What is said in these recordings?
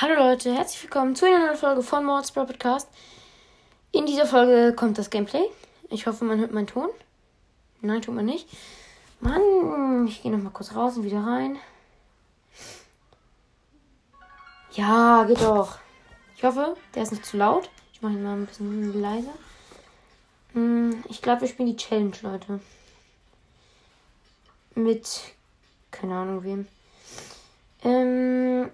Hallo Leute, herzlich willkommen zu einer neuen Folge von Mords Pro Podcast. In dieser Folge kommt das Gameplay. Ich hoffe, man hört meinen Ton. Nein, tut man nicht. Mann, ich gehe nochmal kurz raus und wieder rein. Ja, geht doch. Ich hoffe, der ist nicht zu laut. Ich mache ihn mal ein bisschen leiser. Hm, ich glaube, wir spielen die Challenge, Leute. Mit, keine Ahnung wem. Ähm,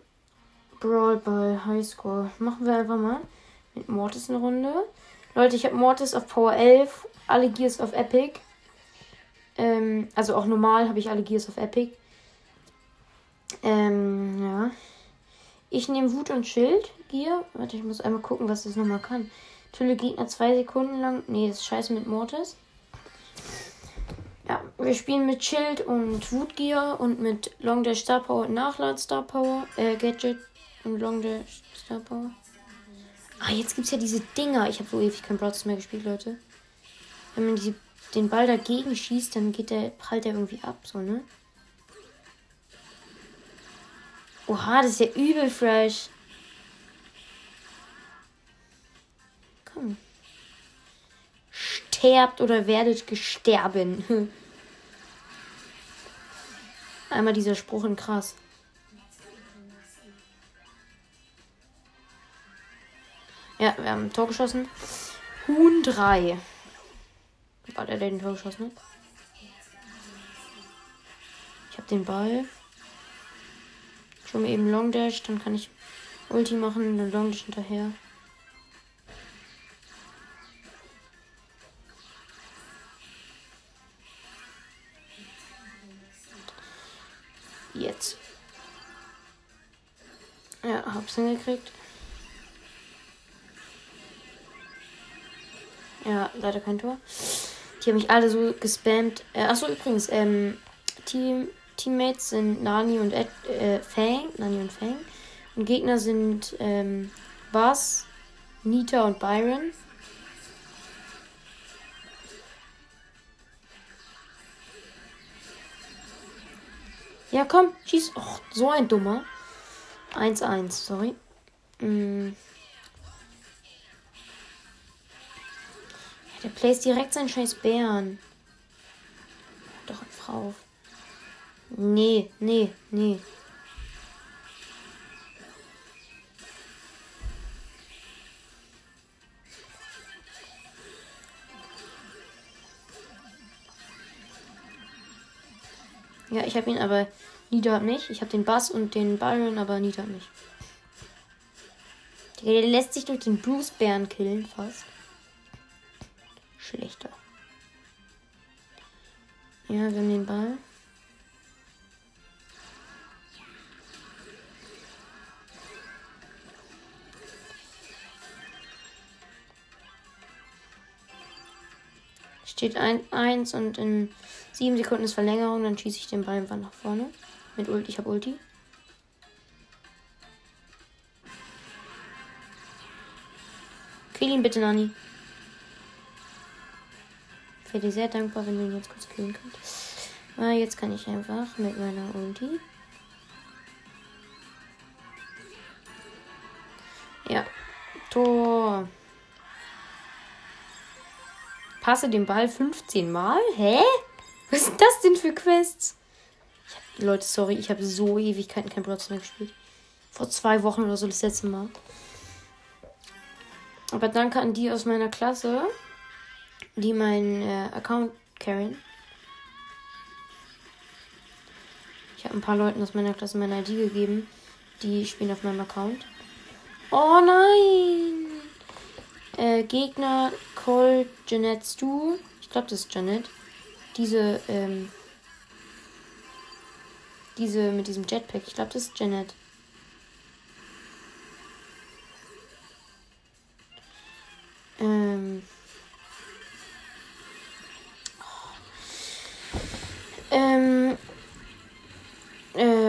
Brawl Ball Highscore. Machen wir einfach mal mit Mortis eine Runde. Leute, ich habe Mortis auf Power 11, alle Gears auf Epic. Ähm, also auch normal habe ich alle Gears auf Epic. Ähm, ja. Ich nehme Wut und Schild Gear. Warte, ich muss einmal gucken, was das nochmal kann. Tölle Gegner zwei Sekunden lang. Nee, das ist scheiße mit Mortis. Ja, wir spielen mit Schild und Wutgear und mit Long Dash Star Power und Nachlad Star Power, äh, Gadget und Long Dash Star Power. Ah, jetzt gibt's ja diese Dinger. Ich habe so ewig kein Broadcast mehr gespielt, Leute. Wenn man die, den Ball dagegen schießt, dann geht der, prallt der irgendwie ab, so, ne? Oha, das ist ja übel fresh. Komm. Sterbt oder werdet gesterben. Einmal dieser Spruch in krass. Ja, wir haben ein Tor geschossen. Huhn 3. War der, den Tor geschossen hat? Ich habe den Ball. Schon mal eben Long Dash, dann kann ich Ulti machen, dann Long Dash hinterher. Jetzt. Ja, hab's hingekriegt. Ja, leider kein Tor. Die haben mich alle so gespammt. Äh, achso, übrigens, ähm, Team, Teammates sind Nani und Ed, äh, Fang. Nani und Fang. Und Gegner sind ähm, Buzz, Nita und Byron. Ja, komm, schieß. Och, so ein dummer. 1-1, sorry. Mm. Der placed direkt seinen scheiß Bären. Doch, Frau. Nee, nee, nee. Ja, ich habe ihn aber Nida nicht. Ich habe den Bass und den Byron, aber Nida nicht. Der lässt sich durch den Bruce Bären killen fast. Schlechter. Ja, wir haben den Ball. Steht 1 und in 7 Sekunden ist Verlängerung, dann schieße ich den Ball einfach nach vorne. Mit Ulti, ich habe Ulti. Kill ihn bitte, Nani. Wäre dir sehr dankbar, wenn du ihn jetzt kurz killen könntest. Ah, jetzt kann ich einfach mit meiner Ulti. Ja. Tor. Passe den Ball 15 Mal? Hä? Was sind das denn für Quests? Hab, Leute, sorry, ich habe so Ewigkeiten kein Brawl mehr gespielt. Vor zwei Wochen oder so das letzte Mal. Aber danke an die aus meiner Klasse, die meinen äh, Account carryen. Ich habe ein paar Leuten aus meiner Klasse meine ID gegeben. Die spielen auf meinem Account. Oh nein! Äh, Gegner Cole Jeanette Stu. Ich glaube, das ist Janet. Diese, ähm, diese mit diesem Jetpack. Ich glaube, das ist Janet. Ähm.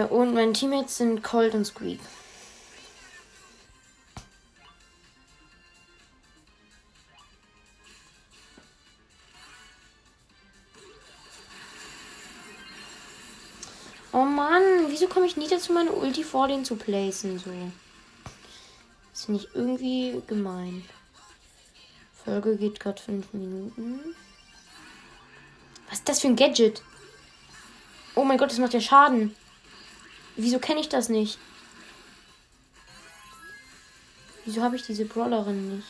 Und meine Teammates sind Cold und Squeak. Oh Mann, wieso komme ich nie dazu, meine Ulti vor den zu placen? So. Das finde ich irgendwie gemein. Folge geht gerade fünf Minuten. Was ist das für ein Gadget? Oh mein Gott, das macht ja Schaden. Wieso kenne ich das nicht? Wieso habe ich diese Brawlerin nicht?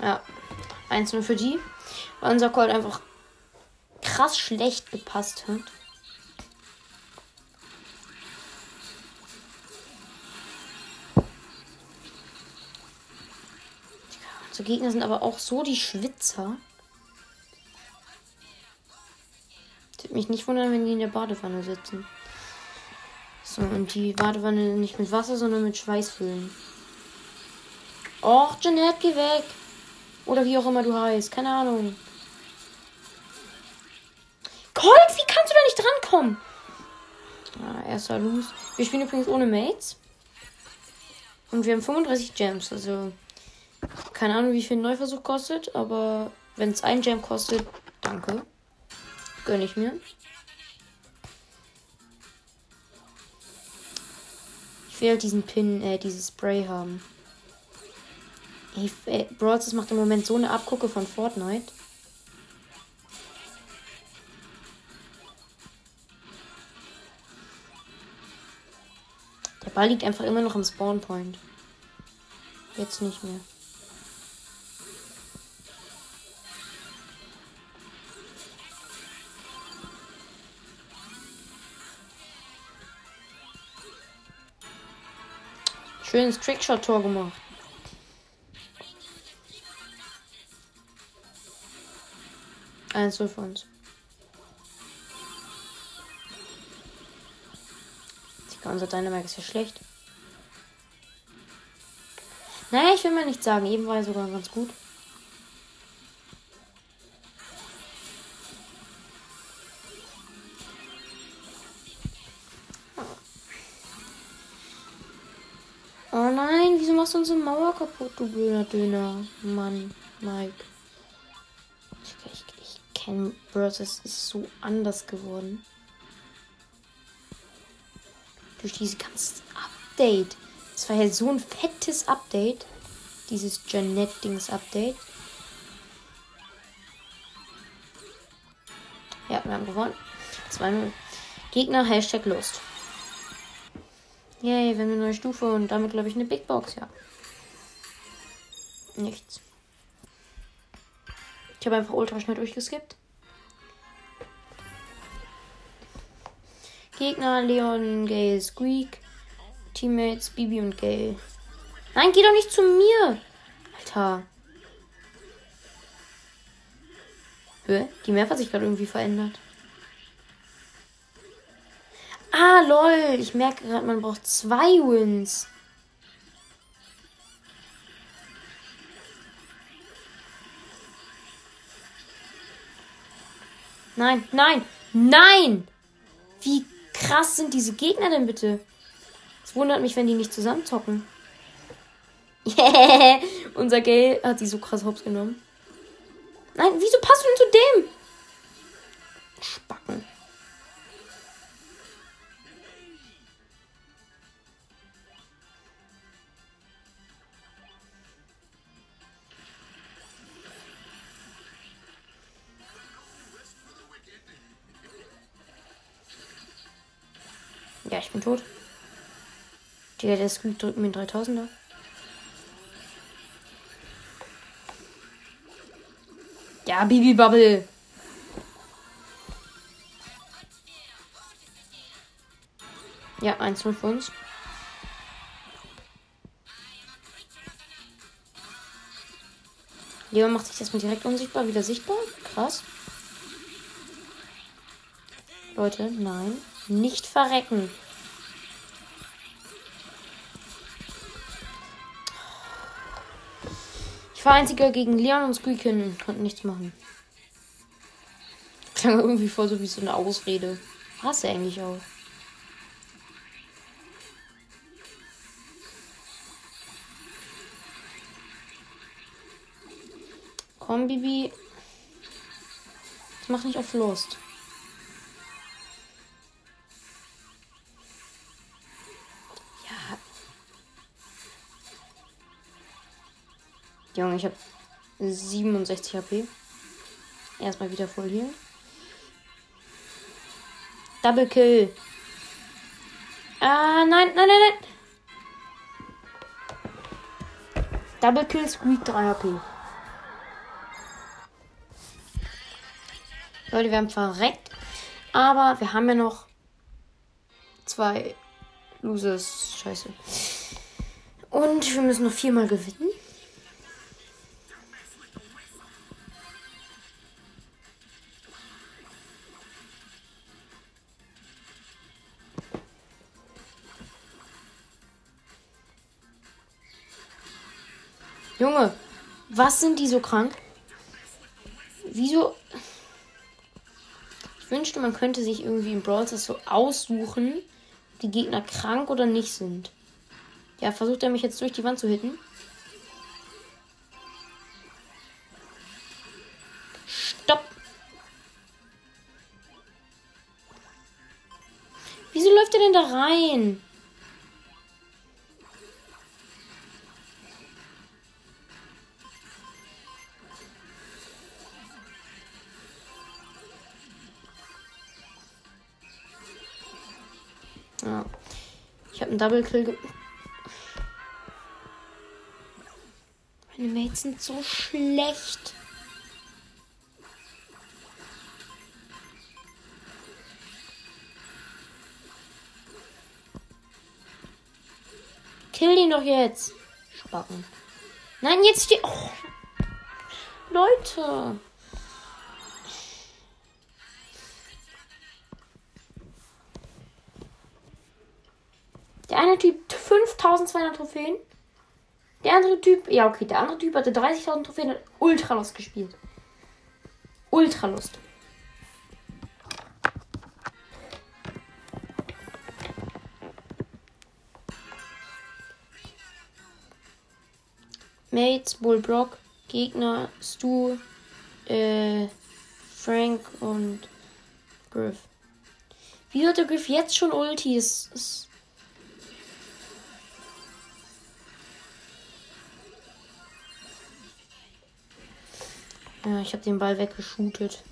Ja, 1-0 für die. Weil unser Colt einfach krass schlecht gepasst hat. Unsere Gegner sind aber auch so die Schwitzer. Ich würde mich nicht wundern, wenn die in der Badewanne sitzen. So, und die Badewanne nicht mit Wasser, sondern mit Schweiß füllen. Och, Jeanette, geh weg. Oder wie auch immer du heißt. Keine Ahnung. Colt, wie kannst du da nicht drankommen? Ah, erster Lose. Wir spielen übrigens ohne Mates. Und wir haben 35 Gems. Also, keine Ahnung, wie viel ein Neuversuch kostet. Aber wenn es ein Gem kostet, danke. Gönne ich mir. Ich will halt diesen Pin, äh, dieses Spray haben. Ey, ey Brawl macht im Moment so eine Abgucke von Fortnite. Der Ball liegt einfach immer noch am Spawnpoint. Jetzt nicht mehr. Schönes Trickshot-Tor gemacht. Eins für uns. Unser Dynamite ist ja schlecht. Naja, ich will mal nicht sagen. Eben war er sogar ganz gut. Machst unsere Mauer kaputt, du blöder Döner? Mann, Mike. Ich, ich, ich kenne Bros, es ist so anders geworden durch dieses ganze Update. Es war ja so ein fettes Update. Dieses Janet-Dings-Update. Ja, wir haben gewonnen. 2-0. Gegner, Hashtag Lust. Yay, wir haben eine neue Stufe und damit, glaube ich, eine Big Box, ja. Nichts. Ich habe einfach ultra schnell durchgeskippt. Gegner Leon, Gale, Squeak. Teammates Bibi und Gale. Nein, geh doch nicht zu mir. Alter. Hä? Die Map hat sich gerade irgendwie verändert. Ah, lol. Ich merke gerade, man braucht zwei Wins. Nein, nein, nein! Wie krass sind diese Gegner denn bitte? Es wundert mich, wenn die nicht zusammen zocken. Yeah, unser Gale hat die so krass hops genommen. Nein, wieso passt du denn zu dem? Digga, der Squeak drückt mir einen 3000er. Ja, Bibi Bubble. Ja, 1-0 für uns. Leon macht sich das mal direkt unsichtbar, wieder sichtbar. Krass. Leute, nein. Nicht verrecken. War einziger gegen Leon und Squeakin konnten nichts machen. Klang irgendwie voll so wie so eine Ausrede. Hast du eigentlich auch. Komm, Bibi. Mach nicht auf Lust. Junge, ich habe 67 HP. Erstmal wieder voll hier. Double Kill. Ah, nein, nein, nein, nein. Double Kill, Squeak 3 HP. Leute, wir haben verreckt. Aber wir haben ja noch zwei Losers. Scheiße. Und wir müssen noch viermal gewinnen. Was sind die so krank? Wieso? Ich wünschte, man könnte sich irgendwie im Brawl so aussuchen, die Gegner krank oder nicht sind. Ja, versucht er mich jetzt durch die Wand zu hitten? Stopp! Wieso läuft er denn da rein? Habe einen Double Kill. Meine Mates sind so schlecht. Kill ihn doch jetzt. Spacken. Nein, jetzt die. Oh. Leute. Der eine Typ 5200 Trophäen. Der andere Typ, ja okay, der andere Typ hatte 30.000 Trophäen und ultra Lust gespielt. Ultra Lust. Mates, Bullbrock, Gegner, Stu, äh, Frank und Griff. Wie hat der Griff jetzt schon Ulti? Ist, ist Ja, ich habe den Ball weggeschootet.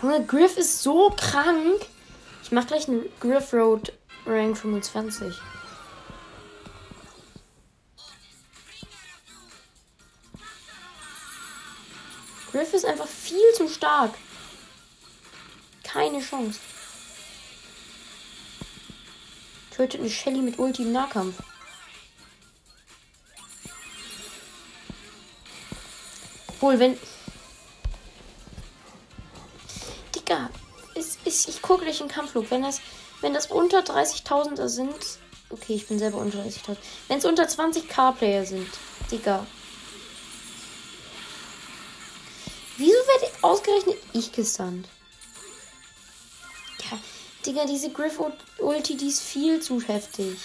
Junge, Griff ist so krank. Ich mach gleich einen Griff Road Rank 25. Griff ist einfach viel zu stark. Keine Chance. Tötet eine Shelly mit Ulti im Nahkampf. Obwohl, wenn. Digga, ist, ist, ich gucke gleich in Kampfflug. Wenn das, wenn das unter 30.000er sind. Okay, ich bin selber unter 30.000. Wenn es unter 20k-Player sind. Digga. Wieso werde ausgerechnet ich gesandt? Digga, diese Griff-Ulti, die ist viel zu heftig.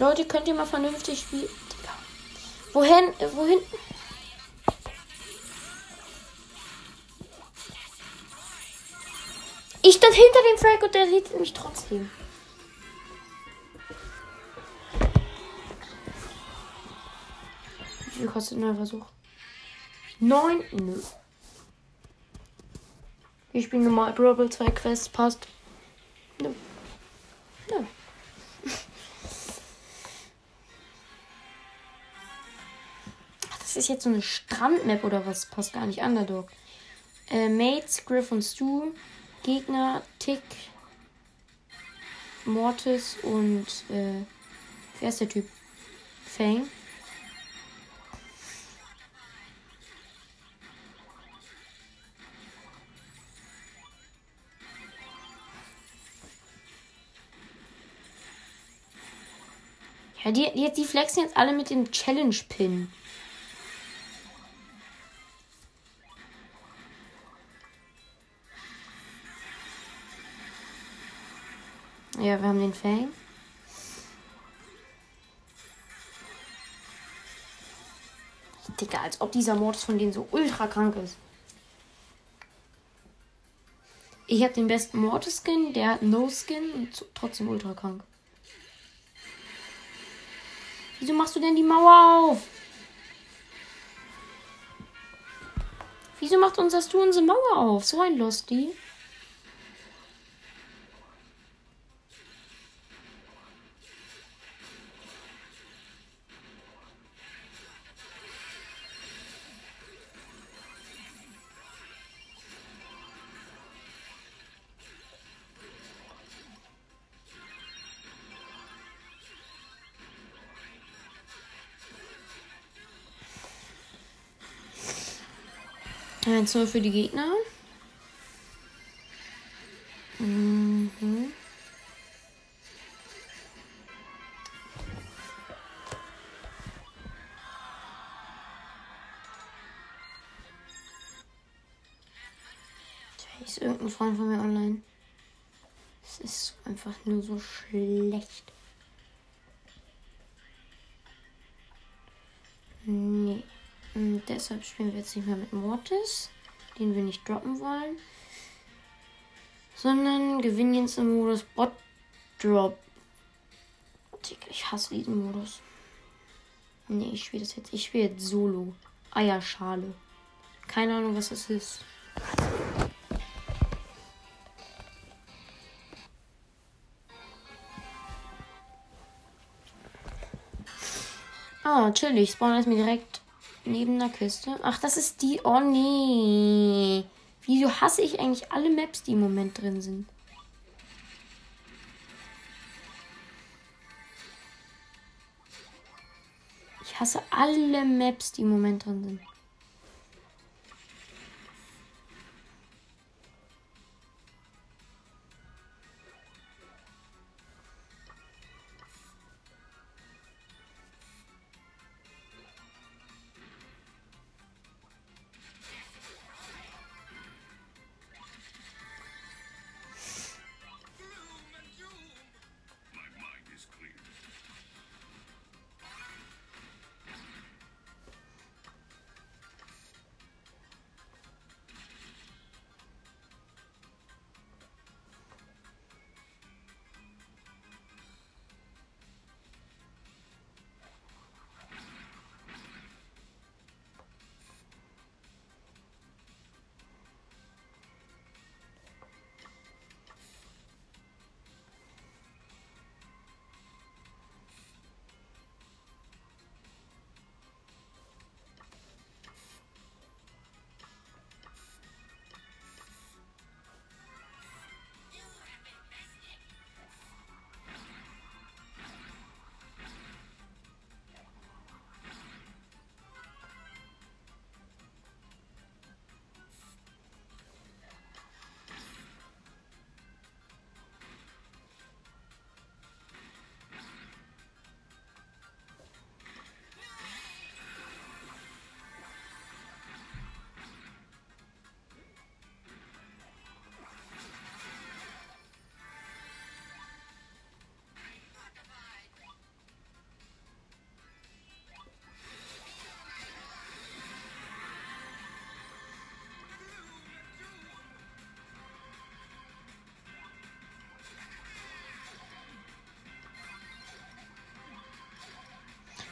Leute, könnt ihr mal vernünftig spielen? Wohin? Wohin? Stand hinter dem Frank und der sieht mich trotzdem. Wie viel kostet ein neuer Versuch? Neun? Nö. Ich spiele normal Brawl 2 Quests, passt. Nö. Nö. Das ist jetzt so eine Strandmap oder was? Passt gar nicht. Underdog. Äh, Mates, Griff und Stu. Gegner Tick, Mortis und äh, wer ist der Typ? Fang. Ja, die, die, die flexen jetzt alle mit dem Challenge-Pin. Ja, wir haben den Fang. Digga, als ob dieser Mortis von denen so ultra krank ist. Ich habe den besten Mortis-Skin, der hat No-Skin und trotzdem ultra krank. Wieso machst du denn die Mauer auf? Wieso macht unser Stu unsere Mauer auf? So ein Losty. Eins nur für die Gegner. Mhm. Ist irgendein Freund von mir online? Es ist einfach nur so schlecht. Deshalb spielen wir jetzt nicht mehr mit Mortis, den wir nicht droppen wollen. Sondern gewinnen jetzt im Modus Bot Drop. Ich hasse diesen Modus. Nee, ich spiele das jetzt. Ich spiele jetzt Solo. Eierschale. Keine Ahnung, was das ist. Ah, chillig. Spawn ist mir direkt neben der Kiste. Ach, das ist die. Oh nee. Wieso hasse ich eigentlich alle Maps, die im Moment drin sind? Ich hasse alle Maps, die im Moment drin sind.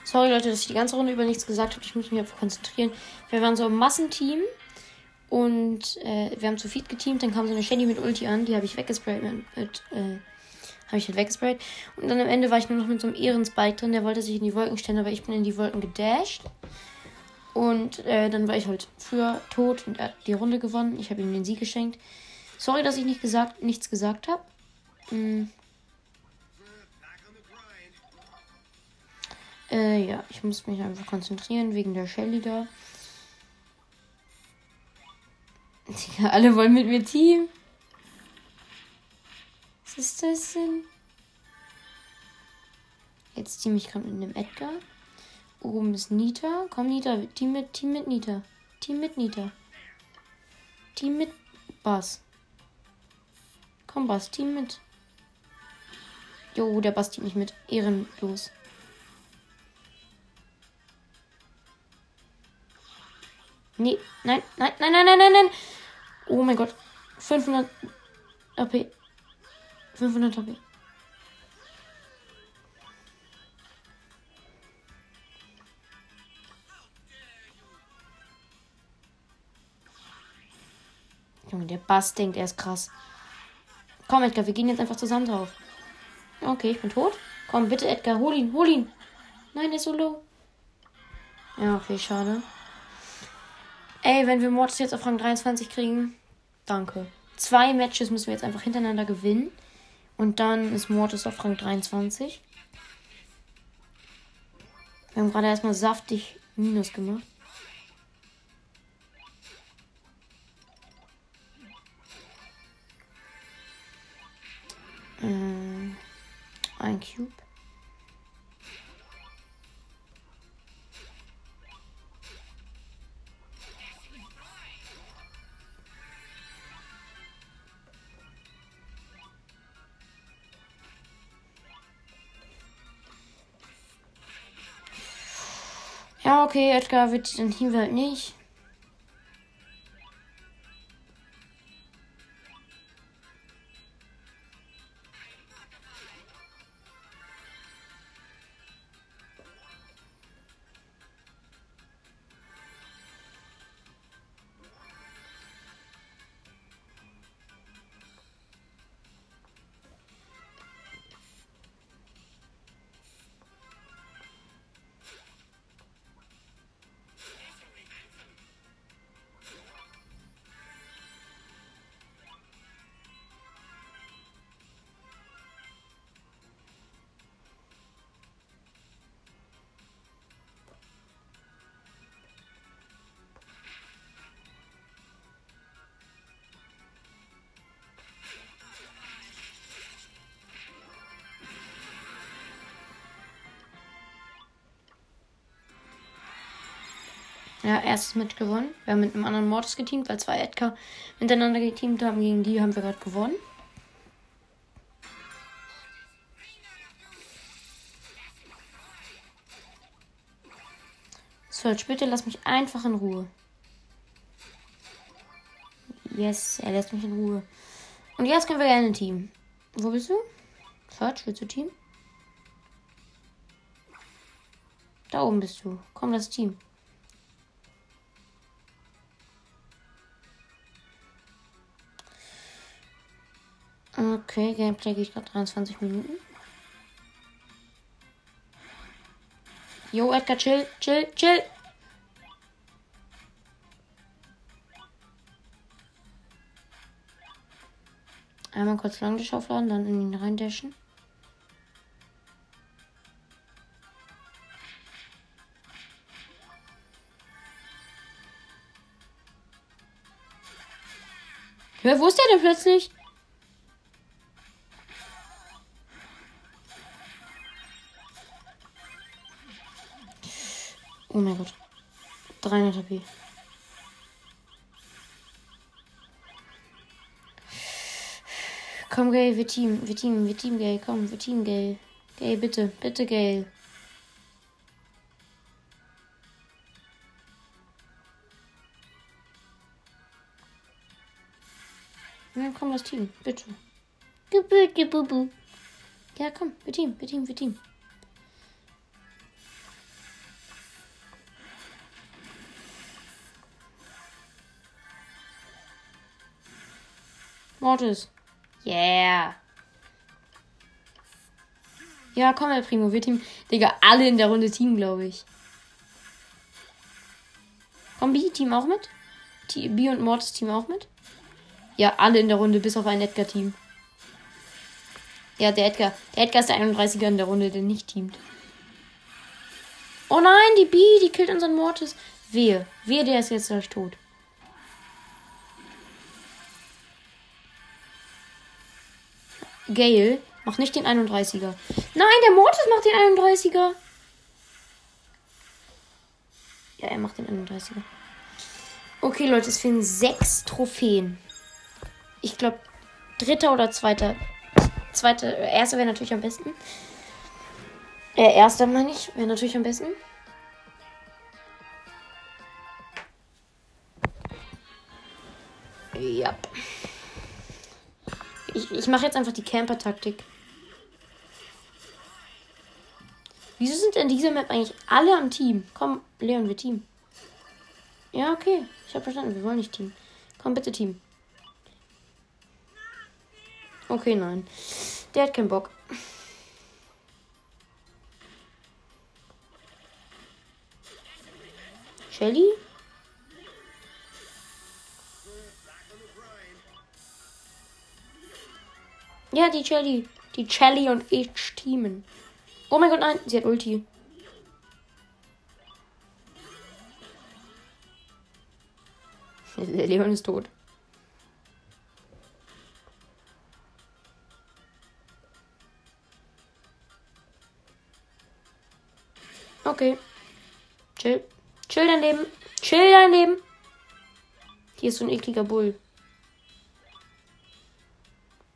Sorry Leute, dass ich die ganze Runde über nichts gesagt habe. Ich muss mich einfach konzentrieren. Wir waren so ein Massenteam und äh, wir haben zu Feed geteamt. Dann kam so eine Shelly mit Ulti an, die habe ich weggesprayt mit, mit äh, habe ich halt weggesprayt. Und dann am Ende war ich nur noch mit so einem Ehrenspike drin. Der wollte sich in die Wolken stellen, aber ich bin in die Wolken gedasht. Und äh, dann war ich halt früher tot und er hat die Runde gewonnen. Ich habe ihm den Sieg geschenkt. Sorry, dass ich nicht gesagt, nichts gesagt habe. Hm. Äh, ja, ich muss mich einfach konzentrieren wegen der Shelly da. Ja, alle wollen mit mir Team. Was ist das denn? Jetzt team ich gerade mit einem Edgar. Oben ist Nita. Komm, Nita. Team mit, Team mit Nita. Team mit Nita. Team mit Bass. Komm, Bass, Team mit. Jo, der Bass team nicht mit. Ehrenlos. Nee, nein, nein, nein, nein, nein, nein, nein. Oh mein Gott. 500 AP. 500 AP. Junge, der Bass denkt, er ist krass. Komm, Edgar, wir gehen jetzt einfach zusammen drauf. Okay, ich bin tot. Komm, bitte, Edgar, hol ihn, hol ihn. Nein, er ist so low. Ja, okay, schade. Ey, wenn wir Mortis jetzt auf Rang 23 kriegen, danke. Zwei Matches müssen wir jetzt einfach hintereinander gewinnen. Und dann ist Mortis auf Rang 23. Wir haben gerade erstmal saftig Minus gemacht. Äh, ein Cube. Ja, okay, Edgar wird dann hier halt nicht. Ja, erstes Match gewonnen. Wir haben mit einem anderen Mortis geteamt, weil zwei Edgar miteinander geteamt haben. Gegen die haben wir gerade gewonnen. Search, bitte lass mich einfach in Ruhe. Yes, er lässt mich in Ruhe. Und jetzt können wir gerne Team. Wo bist du? Search, willst du Team? Da oben bist du. Komm, das Team. Gameplay geht gerade 23 Minuten. Jo, Edgar, chill, chill, chill. Einmal kurz lang die aufladen, dann in ihn reindashen. Hör, wo ist der denn plötzlich? Oh mein Gott. 300 HP. Komm, Gay, wir Team, wir Team, wir Team, Gay, komm, wir Team, Gay. Gay, bitte, bitte, Gay. Ja, komm, das Team, bitte. Ja, komm, wir Team, wir Team, wir Team. Mortis. Yeah. Ja, komm, El Primo, wir Team. Digga, alle in der Runde Team, glaube ich. Komm, B-Team auch mit? B und Mortis Team auch mit? Ja, alle in der Runde, bis auf ein Edgar-Team. Ja, der Edgar. Der Edgar ist der 31er in der Runde, der nicht teamt. Oh nein, die B, die killt unseren Mortis. Wehe. Wehe, der ist jetzt gleich tot. Gale. Mach nicht den 31er. Nein, der Mortis macht den 31er. Ja, er macht den 31er. Okay, Leute, es fehlen sechs Trophäen. Ich glaube, dritter oder zweiter. Zweiter, erster wäre natürlich am besten. Äh, erster meine ich, wäre natürlich am besten. Ja. Ich, ich mache jetzt einfach die Camper-Taktik. Wieso sind in dieser Map eigentlich alle am Team? Komm, Leon, wir Team. Ja, okay. Ich habe verstanden. Wir wollen nicht Team. Komm, bitte Team. Okay, nein. Der hat keinen Bock. Shelly? Ja, die Shelly. Die Shelly und ich teamen. Oh mein Gott, nein. Sie hat Ulti. Leon ist tot. Okay. Chill. Chill dein Leben. Chill dein Leben. Hier ist so ein ekliger Bull.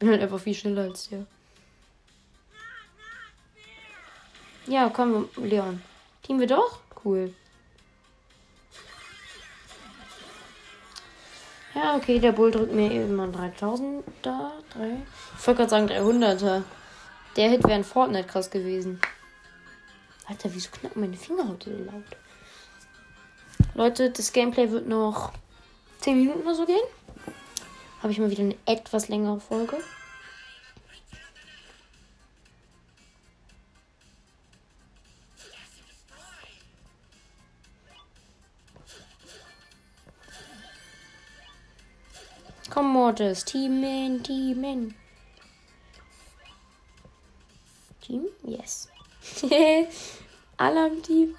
Bin halt einfach viel schneller als der. Ja, komm, Leon. Team wir doch? Cool. Ja, okay, der Bull drückt mir eben mal 3000 da. Drei. Ich wollte gerade sagen 300er. Der Hit wäre in Fortnite krass gewesen. Alter, wieso knacken meine Finger heute so laut? Leute, das Gameplay wird noch 10 Minuten oder so gehen. Habe ich mal wieder eine etwas längere Folge. Komm, Mortis. Teamen, Teamen. Team? Yes. Alle am Team.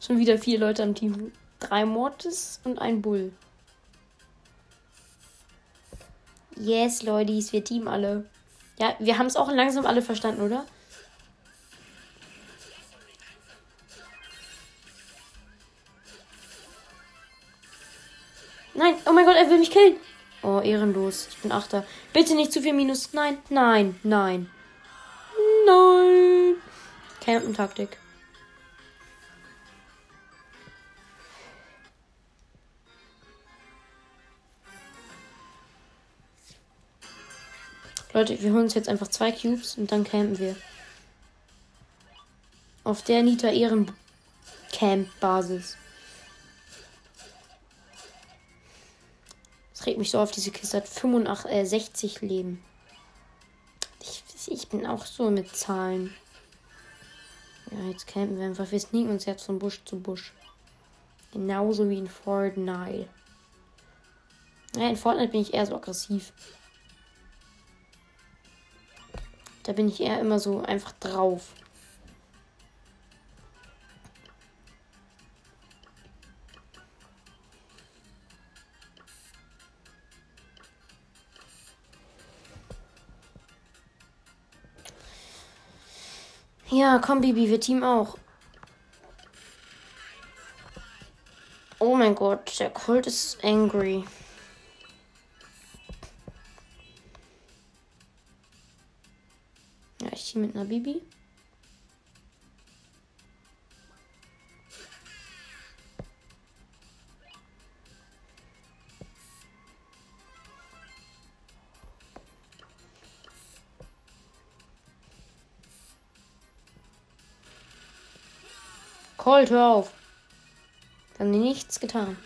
Schon wieder vier Leute am Team. Drei Mortis und ein Bull. Yes, Leute, wir Team alle. Ja, wir haben es auch langsam alle verstanden, oder? Nein, oh mein Gott, er will mich killen. Oh, ehrenlos. Ich bin Achter. Bitte nicht zu viel Minus. Nein, nein, nein. Nein. Campen-Taktik. Leute, wir holen uns jetzt einfach zwei Cubes und dann campen wir. Auf der Nita Ehren Camp Basis. Das regt mich so auf, diese Kiste hat 85, äh, 60 Leben. Ich, ich bin auch so mit Zahlen. Ja, jetzt campen wir einfach. Wir sneaken uns jetzt von Busch zu Busch. Genauso wie in Fortnite. Ja, in Fortnite bin ich eher so aggressiv. Da bin ich eher immer so einfach drauf. Ja, komm, Bibi, wir Team auch. Oh mein Gott, der Kult ist angry. Hier mit einer Bibi. Colt, hör auf. Haben nichts getan.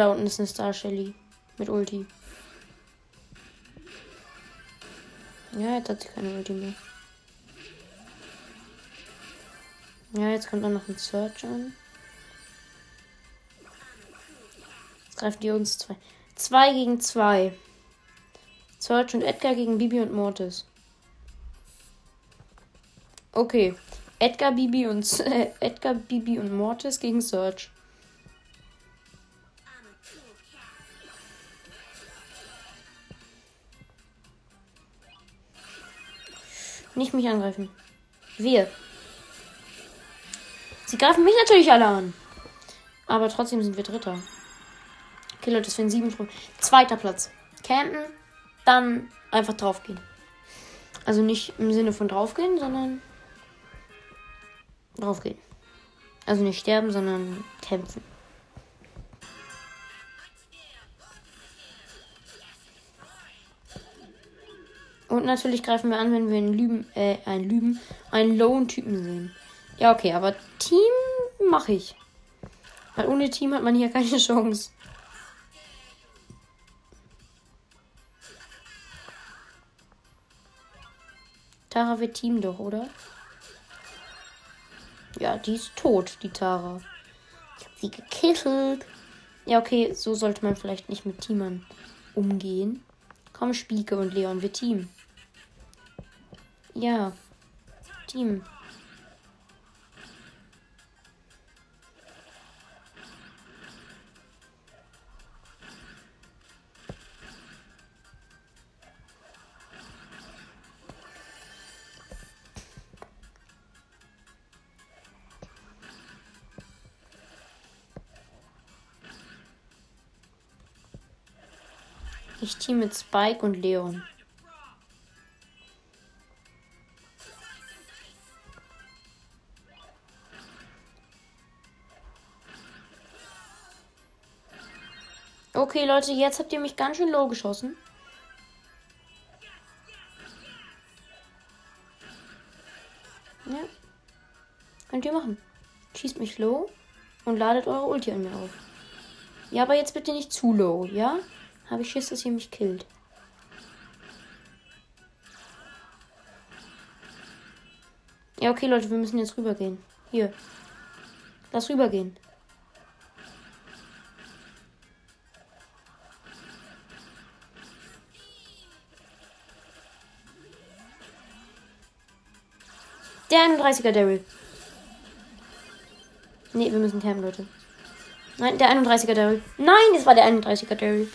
Da unten ist eine Star Shelly. Mit Ulti. Ja, jetzt hat sie keine Ulti mehr. Ja, jetzt kommt auch noch ein Search an. Jetzt greifen die uns zwei. Zwei gegen zwei. Search und Edgar gegen Bibi und Mortis. Okay. Edgar, Bibi und Edgar, Bibi und Mortis gegen Search. Nicht mich angreifen. Wir. Sie greifen mich natürlich alle an. Aber trotzdem sind wir Dritter. Okay, Leute, das wären sieben Truppen. Zweiter Platz. Campen, dann einfach draufgehen. Also nicht im Sinne von draufgehen, sondern draufgehen. Also nicht sterben, sondern kämpfen. Und natürlich greifen wir an, wenn wir einen Lüben, äh, einen Lüben, einen Lone-Typen sehen. Ja, okay, aber Team mache ich. Weil ohne Team hat man hier keine Chance. Tara wird Team doch, oder? Ja, die ist tot, die Tara. Ich hab sie gekillt. Ja, okay, so sollte man vielleicht nicht mit Teamern umgehen. Komm, Spieke und Leon, wir Team. Ja. Team. Ich team mit Spike und Leon. Okay, Leute, jetzt habt ihr mich ganz schön low geschossen. Ja. Könnt ihr machen. Schießt mich low und ladet eure Ulti an mir auf. Ja, aber jetzt bitte nicht zu low, ja? Habe ich Schiss, dass ihr mich killt. Ja, okay, Leute, wir müssen jetzt rübergehen. Hier. Lass rübergehen. Der 31er Daryl. Ne, wir müssen campen, Leute. Nein, der 31er Daryl. Nein, es war der 31er Daryl.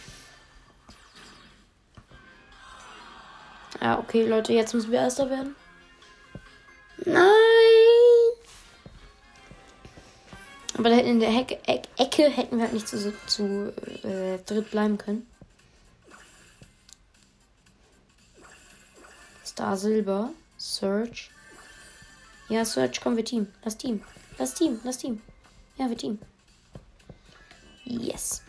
Ja, okay, Leute, jetzt müssen wir Erster werden. Nein! Aber in der Hecke, Eck, Ecke hätten wir halt nicht zu, zu äh, dritt bleiben können. Star Silber. Search. Ja, Search, komm, wir Team. Lass Team. Lass Team. Lass Team. Ja, wir Team. Yes.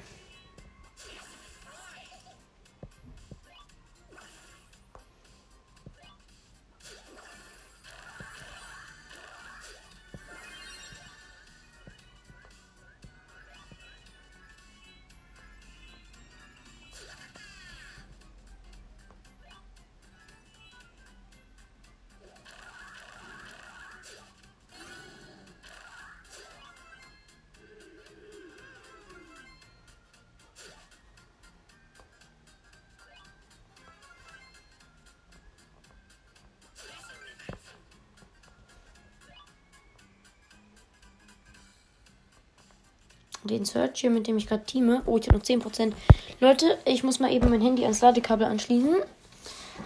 Den Search hier, mit dem ich gerade teame. Oh, ich habe noch 10%. Leute, ich muss mal eben mein Handy ans Ladekabel anschließen.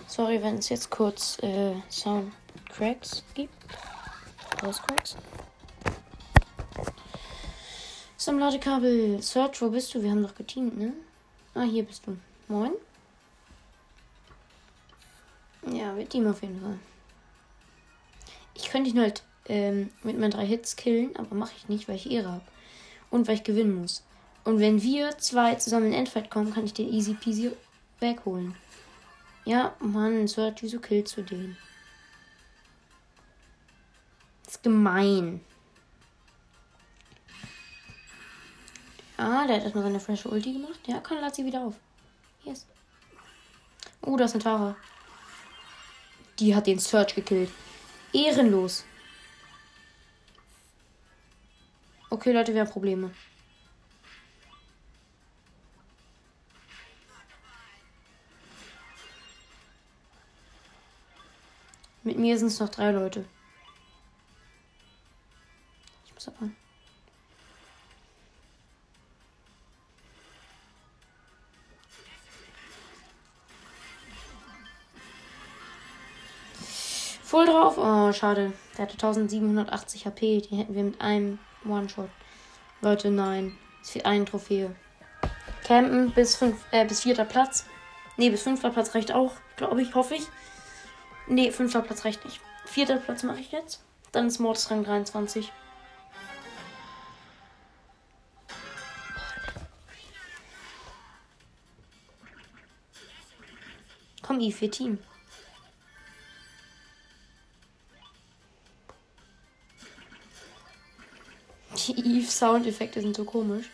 Sorry, wenn es jetzt kurz äh, Sound Cracks gibt. Cracks. Ist am Ladekabel. Search, wo bist du? Wir haben doch geteamt, ne? Ah, hier bist du. Moin. Ja, wir teamen auf jeden Fall. Ich könnte ihn halt ähm, mit meinen drei Hits killen, aber mache ich nicht, weil ich Ehre habe und weil ich gewinnen muss. Und wenn wir zwei zusammen in Endfight kommen, kann ich den easy peasy wegholen. Ja, Mann, Search, wieso killst du den? Das ist gemein. Ah, der hat erstmal seine frische Ulti gemacht. Ja, kann lad sie wieder auf. Yes. Oh, da ist eine Tara. Die hat den Search gekillt. Ehrenlos. Okay, Leute, wir haben Probleme. Mit mir sind es noch drei Leute. Ich muss aber. Voll drauf. Oh, schade. Der hatte 1780 HP. Die hätten wir mit einem One-Shot. Leute, nein. Es fehlt eine Trophäe. Campen bis, fünf, äh, bis vierter Platz. Ne, bis fünfter Platz reicht auch, glaube ich, hoffe ich. Ne, fünfter Platz reicht nicht. Vierter Platz mache ich jetzt. Dann ist Mords Rang 23. Komm, I für Team. Die Eve-Soundeffekte sind so komisch.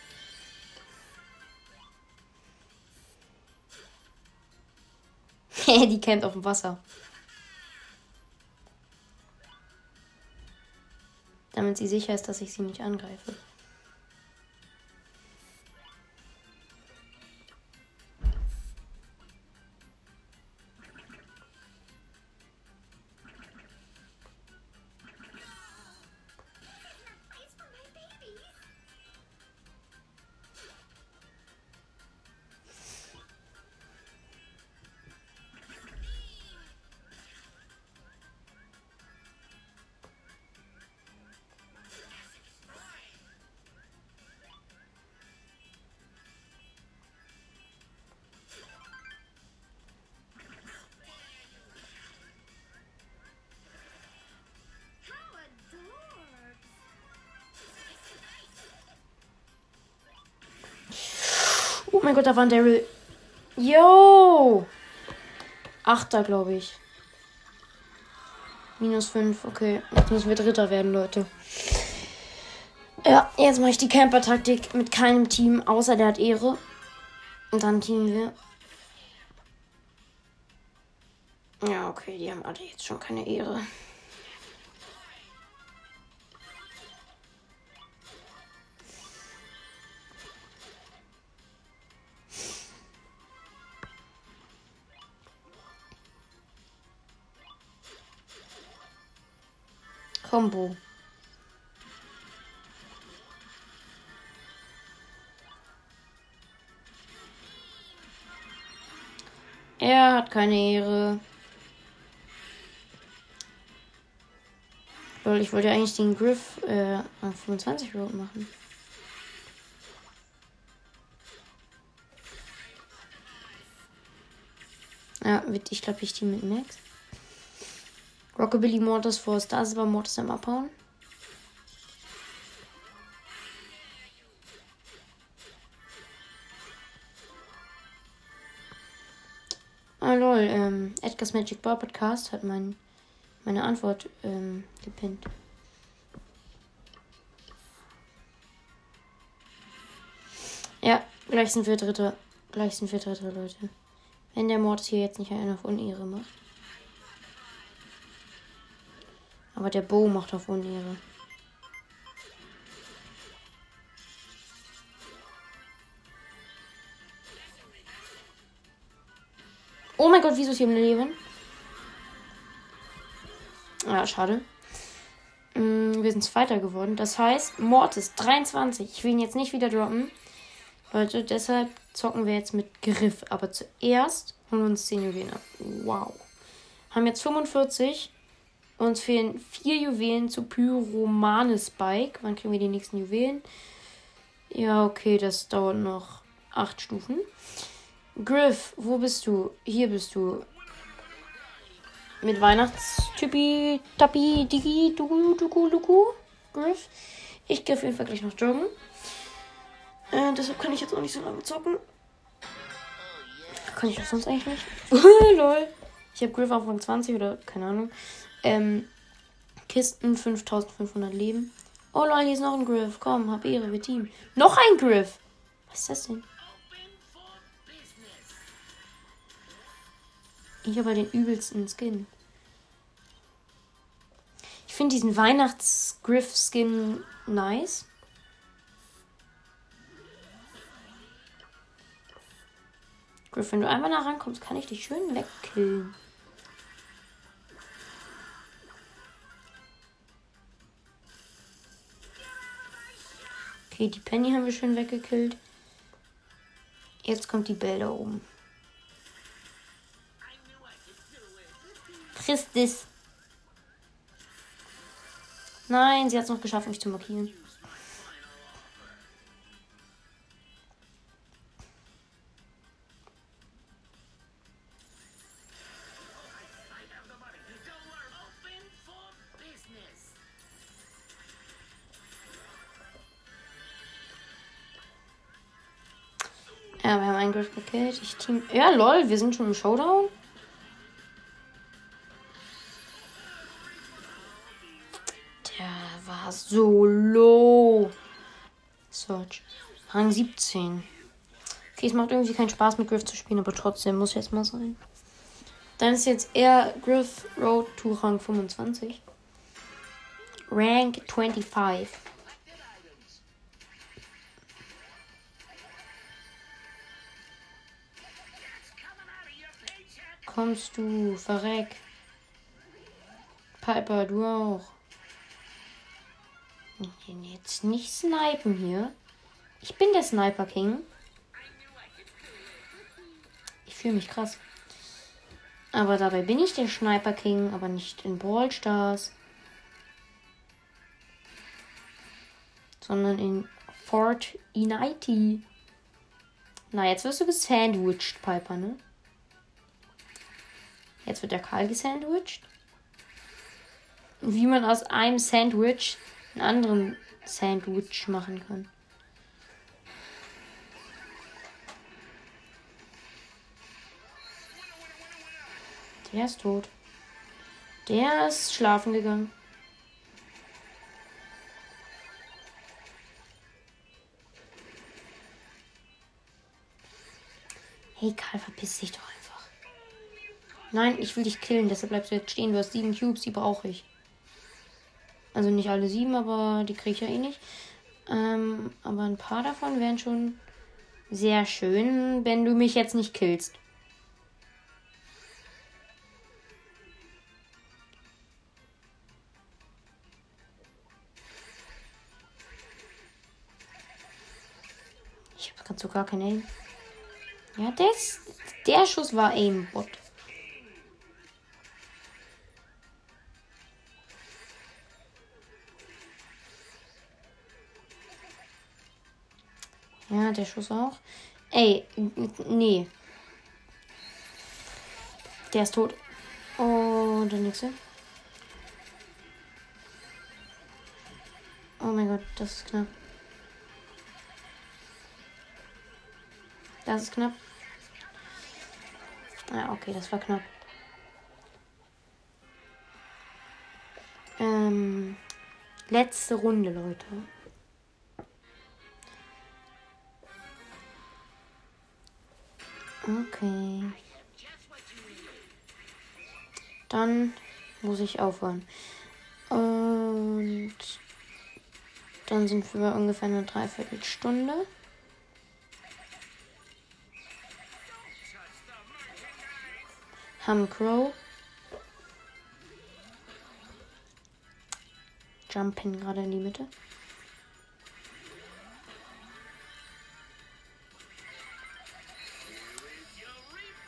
die campt auf dem Wasser. Damit sie sicher ist, dass ich sie nicht angreife. Gott, da war ein Daryl. Yo! Achter, glaube ich. Minus fünf, okay. Jetzt müssen wir Dritter werden, Leute. Ja, jetzt mache ich die Camper-Taktik mit keinem Team, außer der hat Ehre. Und dann teamen wir. Ja, okay, die haben alle jetzt schon keine Ehre. Combo. Er hat keine Ehre. Lol, ich wollte eigentlich den Griff äh, auf 25 Road machen. Ja, ich glaube, ich die mit Max. Rockabilly Mortis vor Star Silver Mortis am Abhauen. Ah lol, ähm, Edgar's Magic Bar Podcast hat mein, meine Antwort ähm, gepinnt. Ja, gleich sind wir Dritter. Gleich sind wir Dritter, Leute. Wenn der Mord hier jetzt nicht einen auf Unehre macht. Aber der Bo macht auf Unehre. Oh mein Gott, wieso ist hier ein Leben? Ja, schade. Mm, wir sind Zweiter geworden. Das heißt, Mortis 23. Ich will ihn jetzt nicht wieder droppen. Leute, deshalb zocken wir jetzt mit Griff. Aber zuerst holen wir uns 10 Juwelen ab. Wow. Haben jetzt 45. Uns fehlen vier Juwelen zu Pyromanes Bike. Wann kriegen wir die nächsten Juwelen? Ja, okay, das dauert noch acht Stufen. Griff, wo bist du? Hier bist du. Mit Weihnachtstypi, Tapi, Digi, Dugu, Dugu, Dugu. Griff. Ich gehe auf jeden Fall gleich noch joggen. Äh, deshalb kann ich jetzt auch nicht so lange zocken. Kann ich das sonst eigentlich nicht? Lol. Ich habe Griff auf Rang 20 oder keine Ahnung. Ähm, Kisten 5500 Leben. Oh lol, hier ist noch ein Griff. Komm, hab Ehre, wir Team. Noch ein Griff. Was ist das denn? Ich habe den übelsten Skin. Ich finde diesen Weihnachts-Griff-Skin nice. Griff, wenn du einmal da rankommst, kann ich dich schön wegkillen. Okay, die Penny haben wir schön weggekillt. Jetzt kommt die Belle da oben. Frisst es. Nein, sie hat es noch geschafft, mich zu markieren. Gekillt. Ich team. Ja, lol, wir sind schon im Showdown. Der war so low. Search. Rang 17. Okay, es macht irgendwie keinen Spaß mit Griff zu spielen, aber trotzdem muss jetzt mal sein. Dann ist jetzt eher Griff Road to Rang 25. Rank 25. kommst du? Verreck. Piper, du auch. Jetzt nicht snipen hier. Ich bin der Sniper King. Ich fühle mich krass. Aber dabei bin ich der Sniper King, aber nicht in Brawl Stars. Sondern in Fort Fortnite. Na, jetzt wirst du gesandwiched, Piper, ne? Jetzt wird der Karl gesandwiched. Wie man aus einem Sandwich einen anderen Sandwich machen kann. Der ist tot. Der ist schlafen gegangen. Hey Karl, verpiss dich doch einfach. Nein, ich will dich killen, deshalb bleibst du jetzt stehen. Du hast sieben Cubes, die brauche ich. Also nicht alle sieben, aber die kriege ich ja eh nicht. Ähm, aber ein paar davon wären schon sehr schön, wenn du mich jetzt nicht killst. Ich habe gerade so gar kein Aim. Ja, das, der Schuss war Aimbot. Ja, der Schuss auch. Ey, nee. Der ist tot. Oh, der nächste. Oh mein Gott, das ist knapp. Das ist knapp. Ah, okay, das war knapp. Ähm, letzte Runde, Leute. Okay. Dann muss ich aufhören. Und dann sind wir ungefähr eine Dreiviertelstunde. Haben Crow. Jumpen gerade in die Mitte.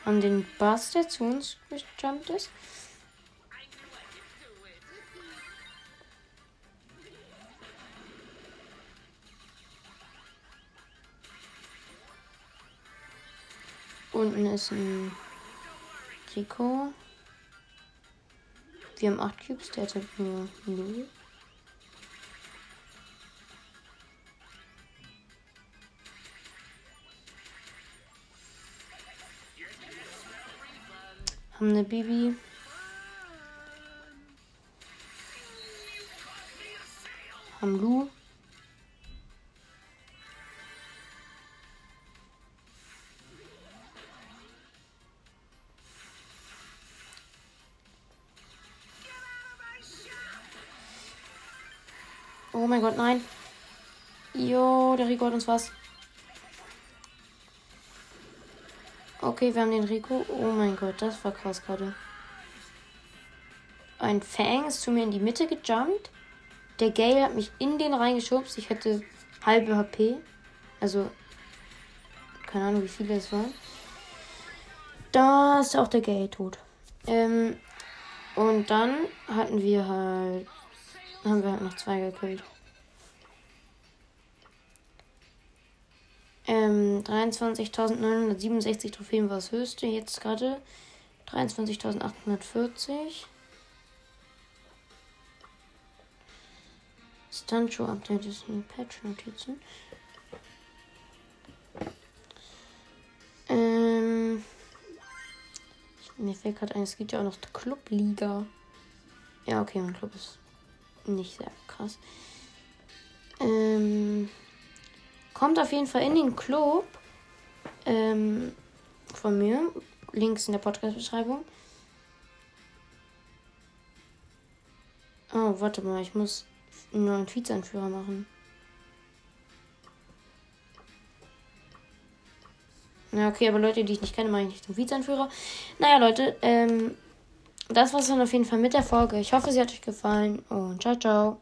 An den Bass, der zu uns gejumpt ist. Unten ist ein Trikot. Wir haben 8 Cubes, der hat halt nur 0. Haben eine Bibi. Haben Lu. Oh mein Gott, nein. Jo, der Rico hat uns was. Okay, wir haben den Rico. Oh mein Gott, das war krass gerade. Ein Fang ist zu mir in die Mitte gejumpt. Der Gale hat mich in den reingeschubst. Ich hätte halbe HP. Also, keine Ahnung, wie viele es waren. Da ist auch der Gale tot. Ähm, und dann hatten wir halt. Haben wir halt noch zwei gekillt. Ähm, 23.967 Trophäen war das höchste. Jetzt gerade 23.840. Stuncho Update ist hier Patch-Notizen. Ähm, mir fällt gerade ein, es gibt ja auch noch die Clubliga. Ja, okay, mein Club ist nicht sehr krass. Ähm, kommt auf jeden Fall in den Club ähm, von mir. Links in der Podcast-Beschreibung. Oh, warte mal, ich muss einen neuen Vizeanführer machen. Ja, okay, aber Leute, die ich nicht kenne, mache ich nicht zum Vizeanführer. Naja, Leute, ähm, das war's dann auf jeden Fall mit der Folge. Ich hoffe, sie hat euch gefallen und ciao, ciao.